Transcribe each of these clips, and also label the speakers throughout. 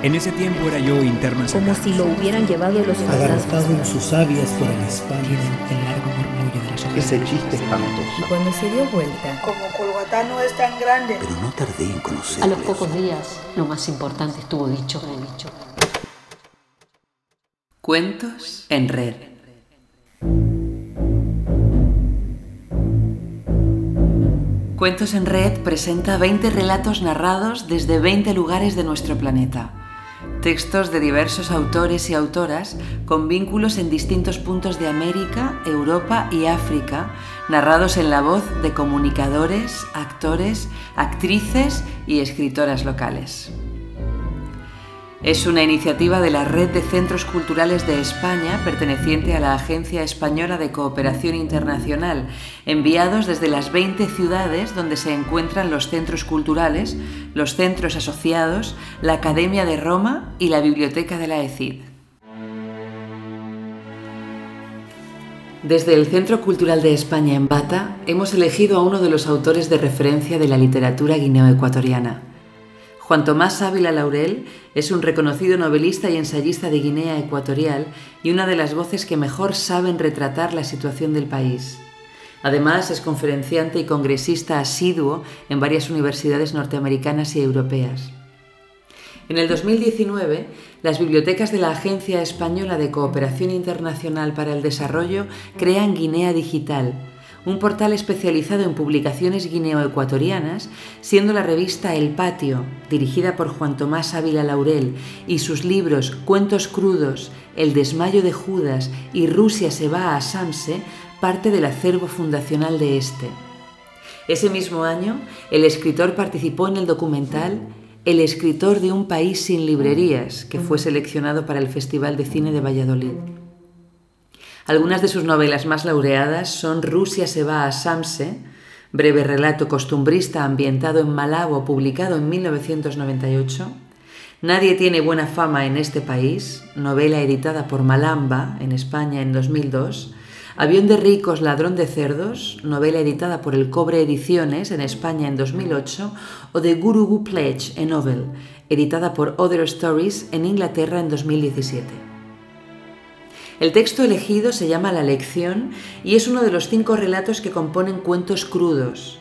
Speaker 1: En ese tiempo era yo interno en
Speaker 2: Como si lo hubieran llevado los
Speaker 3: Agarrotado en sus sabias por el espacio, el largo murmullo de
Speaker 4: Ese chiste espantoso.
Speaker 2: Y cuando se dio vuelta,
Speaker 5: Como Colgatá no es tan grande.
Speaker 4: Pero no tardé en conocerlo.
Speaker 6: A los pocos días, lo más importante estuvo dicho. dicho.
Speaker 7: Cuentos en red. Cuentos en Red presenta 20 relatos narrados desde 20 lugares de nuestro planeta. Textos de diversos autores y autoras con vínculos en distintos puntos de América, Europa y África, narrados en la voz de comunicadores, actores, actrices y escritoras locales. Es una iniciativa de la Red de Centros Culturales de España, perteneciente a la Agencia Española de Cooperación Internacional, enviados desde las 20 ciudades donde se encuentran los centros culturales, los centros asociados, la Academia de Roma y la Biblioteca de la ECID. Desde el Centro Cultural de España en Bata hemos elegido a uno de los autores de referencia de la literatura guineoecuatoriana. Juan Tomás Ávila Laurel es un reconocido novelista y ensayista de Guinea Ecuatorial y una de las voces que mejor saben retratar la situación del país. Además, es conferenciante y congresista asiduo en varias universidades norteamericanas y europeas. En el 2019, las bibliotecas de la Agencia Española de Cooperación Internacional para el Desarrollo crean Guinea Digital, un portal especializado en publicaciones guineoecuatorianas, siendo la revista El Patio, dirigida por Juan Tomás Ávila Laurel, y sus libros Cuentos crudos, El desmayo de Judas y Rusia se va a Samse, parte del acervo fundacional de este. Ese mismo año, el escritor participó en el documental El escritor de un país sin librerías, que fue seleccionado para el Festival de Cine de Valladolid. Algunas de sus novelas más laureadas son Rusia se va a Samse, breve relato costumbrista ambientado en Malabo publicado en 1998, Nadie tiene buena fama en este país, novela editada por Malamba en España en 2002, Avión de ricos, ladrón de cerdos, novela editada por El Cobre Ediciones en España en 2008, o de Gurugu Pledge en Novel, editada por Other Stories en Inglaterra en 2017. El texto elegido se llama La lección y es uno de los cinco relatos que componen cuentos crudos.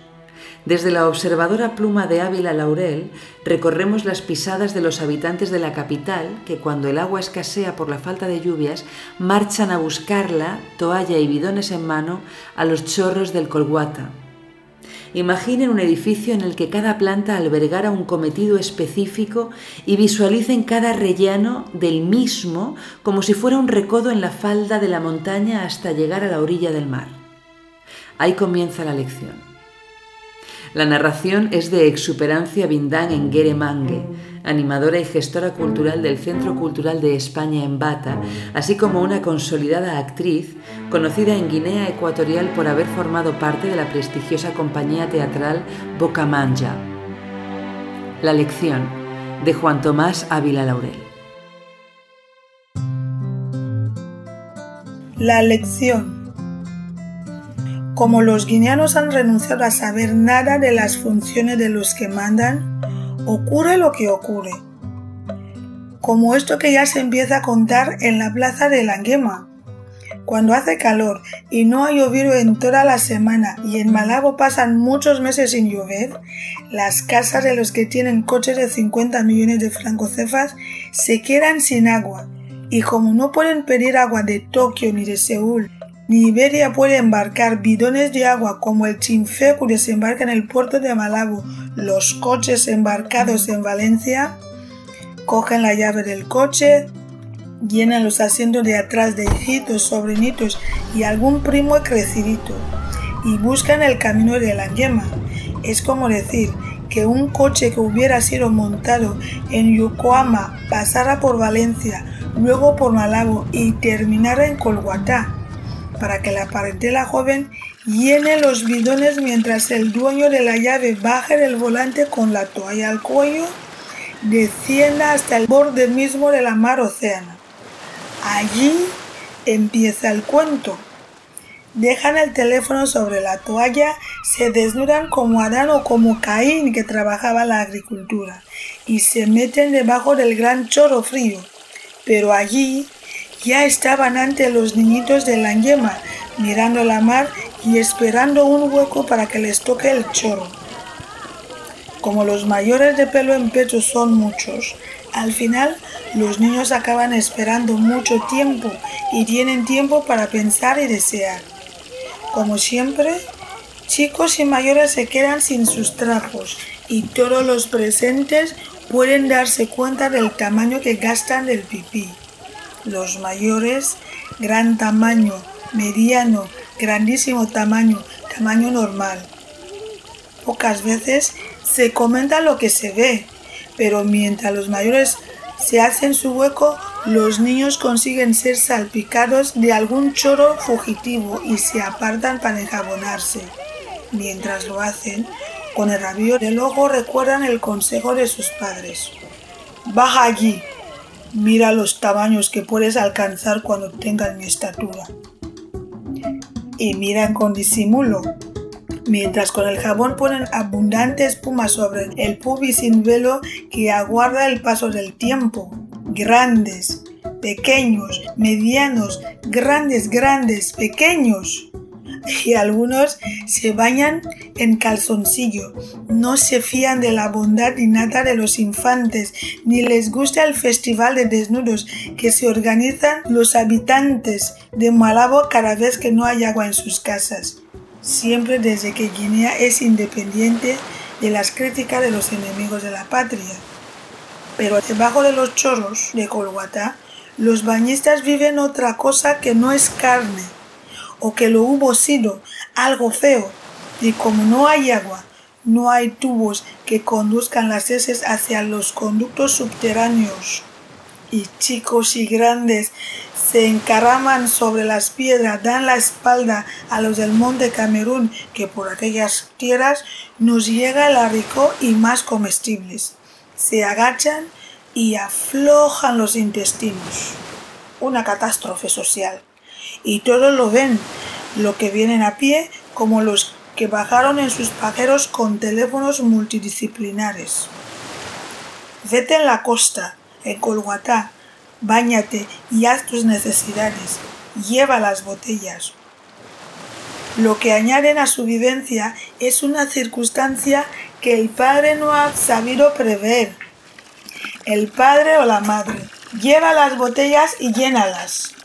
Speaker 7: Desde la observadora pluma de Ávila Laurel recorremos las pisadas de los habitantes de la capital que cuando el agua escasea por la falta de lluvias marchan a buscarla, toalla y bidones en mano, a los chorros del Colguata. Imaginen un edificio en el que cada planta albergara un cometido específico y visualicen cada rellano del mismo como si fuera un recodo en la falda de la montaña hasta llegar a la orilla del mar. Ahí comienza la lección. La narración es de Exuperancia Bindán en Mangue, animadora y gestora cultural del Centro Cultural de España en Bata, así como una consolidada actriz conocida en Guinea Ecuatorial por haber formado parte de la prestigiosa compañía teatral Bocamanja. La lección de Juan Tomás Ávila Laurel.
Speaker 5: La lección. Como los guineanos han renunciado a saber nada de las funciones de los que mandan, ocurre lo que ocurre. Como esto que ya se empieza a contar en la plaza de Languema. Cuando hace calor y no ha llovido en toda la semana y en Malabo pasan muchos meses sin llover, las casas de los que tienen coches de 50 millones de francocefas se quedan sin agua. Y como no pueden pedir agua de Tokio ni de Seúl, ni Iberia puede embarcar bidones de agua como el Chinfecu desembarca en el puerto de Malabo, los coches embarcados en Valencia, cogen la llave del coche, llenan los asientos de atrás de hijitos, sobrinitos y algún primo crecidito y buscan el camino de la yema. Es como decir que un coche que hubiera sido montado en Yokohama pasara por Valencia, luego por Malabo y terminara en Colguatá para que la parentela joven llene los bidones mientras el dueño de la llave baje del volante con la toalla al cuello, descienda hasta el borde mismo de la mar océano. Allí empieza el cuento. Dejan el teléfono sobre la toalla, se desnudan como Adán o como Caín que trabajaba la agricultura y se meten debajo del gran chorro frío. Pero allí ya estaban ante los niñitos de la yema, mirando la mar y esperando un hueco para que les toque el chorro. Como los mayores de pelo en pecho son muchos, al final los niños acaban esperando mucho tiempo y tienen tiempo para pensar y desear. Como siempre, chicos y mayores se quedan sin sus trapos y todos los presentes pueden darse cuenta del tamaño que gastan del pipí. Los mayores, gran tamaño, mediano, grandísimo tamaño, tamaño normal. Pocas veces se comenta lo que se ve, pero mientras los mayores se hacen su hueco, los niños consiguen ser salpicados de algún choro fugitivo y se apartan para enjabonarse. Mientras lo hacen, con el rabillo del ojo recuerdan el consejo de sus padres. Baja allí, mira los tamaños que puedes alcanzar cuando tengas mi estatura. Y miran con disimulo, mientras con el jabón ponen abundante espuma sobre el pubis sin velo que aguarda el paso del tiempo. Grandes, pequeños, medianos, grandes, grandes, pequeños y algunos se bañan en calzoncillo. No se fían de la bondad innata de los infantes, ni les gusta el festival de desnudos que se organizan los habitantes de Malabo cada vez que no hay agua en sus casas. Siempre desde que Guinea es independiente de las críticas de los enemigos de la patria. Pero debajo de los chorros de Colguatá, los bañistas viven otra cosa que no es carne, o que lo hubo sido algo feo, y como no hay agua, no hay tubos que conduzcan las heces hacia los conductos subterráneos. Y chicos y grandes se encaraman sobre las piedras, dan la espalda a los del monte Camerún, que por aquellas tierras nos llega el haricó y más comestibles. Se agachan y aflojan los intestinos. Una catástrofe social y todos lo ven, lo que vienen a pie como los que bajaron en sus pajeros con teléfonos multidisciplinares. Vete en la costa, en Colguatá, báñate y haz tus necesidades, lleva las botellas. Lo que añaden a su vivencia es una circunstancia que el padre no ha sabido prever. El padre o la madre lleva las botellas y llénalas.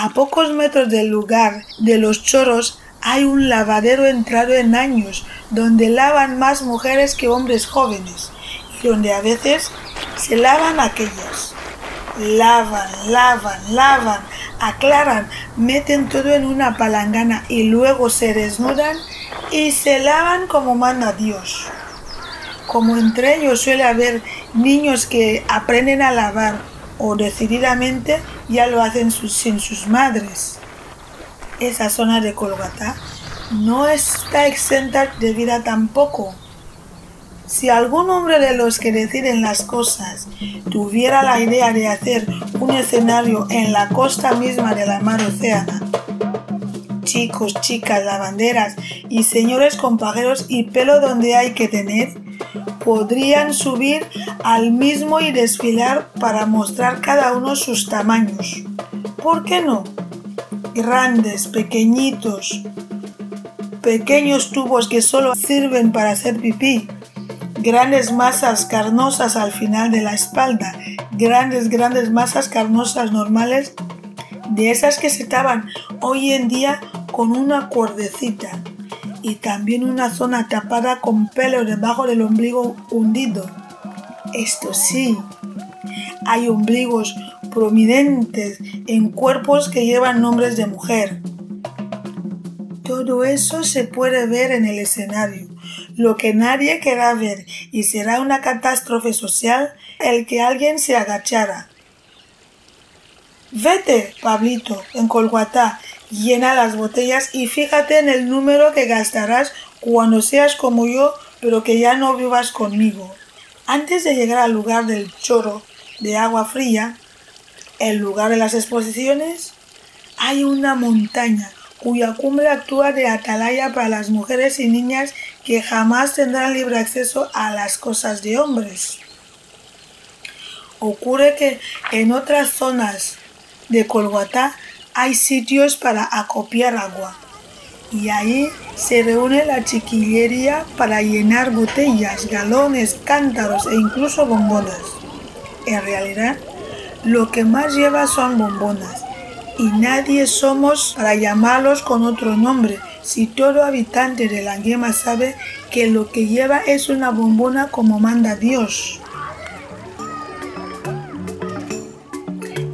Speaker 5: A pocos metros del lugar de los chorros hay un lavadero entrado en años donde lavan más mujeres que hombres jóvenes y donde a veces se lavan aquellas. Lavan, lavan, lavan, aclaran, meten todo en una palangana y luego se desnudan y se lavan como manda Dios. Como entre ellos suele haber niños que aprenden a lavar o decididamente ya lo hacen sin sus madres. Esa zona de Colgata no está exenta de vida tampoco. Si algún hombre de los que deciden las cosas tuviera la idea de hacer un escenario en la costa misma de la mar océana, chicos, chicas, lavanderas y señores con pajeros y pelo donde hay que tener, podrían subir al mismo y desfilar para mostrar cada uno sus tamaños. ¿Por qué no? Grandes, pequeñitos, pequeños tubos que solo sirven para hacer pipí, grandes masas carnosas al final de la espalda, grandes, grandes masas carnosas normales, de esas que se tapan hoy en día con una cuerdecita y también una zona tapada con pelo debajo del ombligo hundido. Esto sí, hay ombligos prominentes en cuerpos que llevan nombres de mujer. Todo eso se puede ver en el escenario, lo que nadie querrá ver, y será una catástrofe social el que alguien se agachara. Vete, Pablito, en Colguatá, llena las botellas y fíjate en el número que gastarás cuando seas como yo, pero que ya no vivas conmigo. Antes de llegar al lugar del chorro de agua fría, el lugar de las exposiciones, hay una montaña cuya cumbre actúa de atalaya para las mujeres y niñas que jamás tendrán libre acceso a las cosas de hombres. ocurre que en otras zonas de Kolguatá hay sitios para acopiar agua y ahí se reúne la chiquillería para llenar botellas, galones, cántaros e incluso bombonas. En realidad, lo que más lleva son bombonas y nadie somos para llamarlos con otro nombre si todo habitante de la Guema sabe que lo que lleva es una bombona como manda Dios.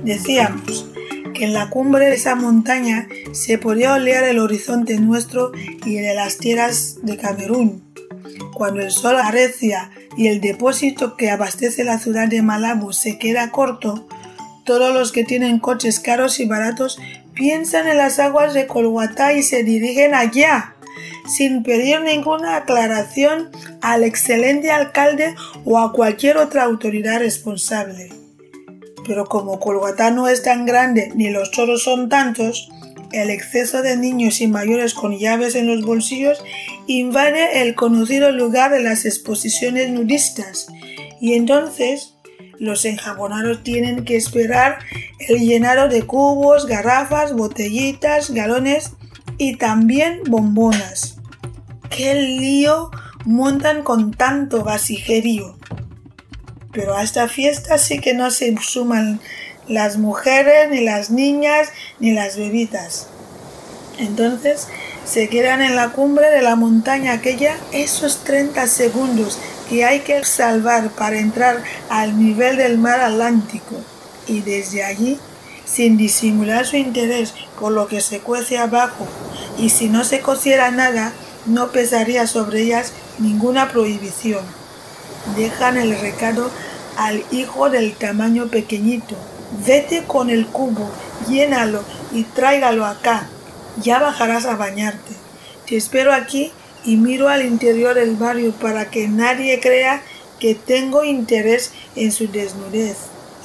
Speaker 5: Decíamos que en la cumbre de esa montaña se podía olear el horizonte nuestro y el de las tierras de Camerún. Cuando el sol arrecia y el depósito que abastece la ciudad de Malabo se queda corto, todos los que tienen coches caros y baratos piensan en las aguas de Colhuatá y se dirigen allá, sin pedir ninguna aclaración al excelente alcalde o a cualquier otra autoridad responsable. Pero como Colhuatá no es tan grande ni los choros son tantos, el exceso de niños y mayores con llaves en los bolsillos invade el conocido lugar de las exposiciones nudistas y entonces los enjabonados tienen que esperar el llenado de cubos, garrafas, botellitas, galones y también bombonas. ¡Qué lío montan con tanto vasijerío! Pero a esta fiesta sí que no se suman las mujeres, ni las niñas, ni las bebitas. Entonces se quedan en la cumbre de la montaña aquella esos 30 segundos que hay que salvar para entrar al nivel del mar Atlántico y desde allí, sin disimular su interés por lo que se cuece abajo y si no se cociera nada, no pesaría sobre ellas ninguna prohibición. Dejan el recado al hijo del tamaño pequeñito. Vete con el cubo, llénalo y tráigalo acá. Ya bajarás a bañarte. Te espero aquí y miro al interior del barrio para que nadie crea que tengo interés en su desnudez.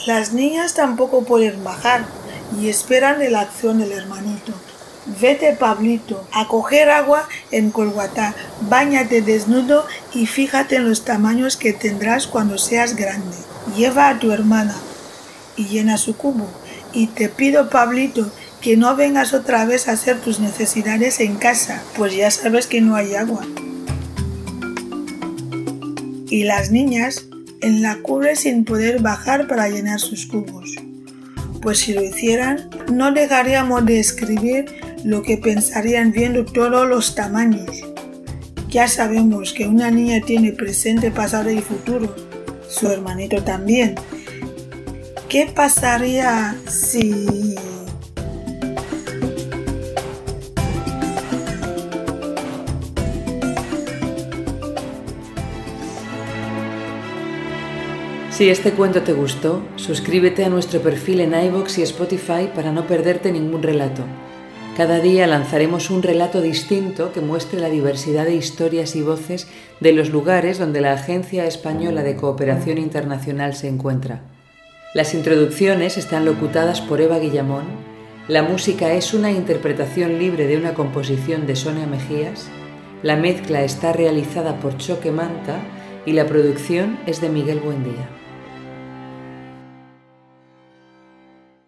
Speaker 5: Las niñas tampoco pueden bajar y esperan la acción del hermanito. Vete, Pablito, a coger agua en Colguatá, báñate desnudo y fíjate en los tamaños que tendrás cuando seas grande. Lleva a tu hermana y llena su cubo. Y te pido, Pablito, que no vengas otra vez a hacer tus necesidades en casa, pues ya sabes que no hay agua. Y las niñas en la cubre sin poder bajar para llenar sus cubos. Pues si lo hicieran, no dejaríamos de escribir lo que pensarían viendo todos los tamaños. Ya sabemos que una niña tiene presente, pasado y futuro. Su hermanito también. ¿Qué pasaría si...
Speaker 7: Si este cuento te gustó, suscríbete a nuestro perfil en iVoox y Spotify para no perderte ningún relato. Cada día lanzaremos un relato distinto que muestre la diversidad de historias y voces de los lugares donde la Agencia Española de Cooperación Internacional se encuentra. Las introducciones están locutadas por Eva Guillamón, la música es una interpretación libre de una composición de Sonia Mejías, la mezcla está realizada por Choque Manta y la producción es de Miguel Buendía.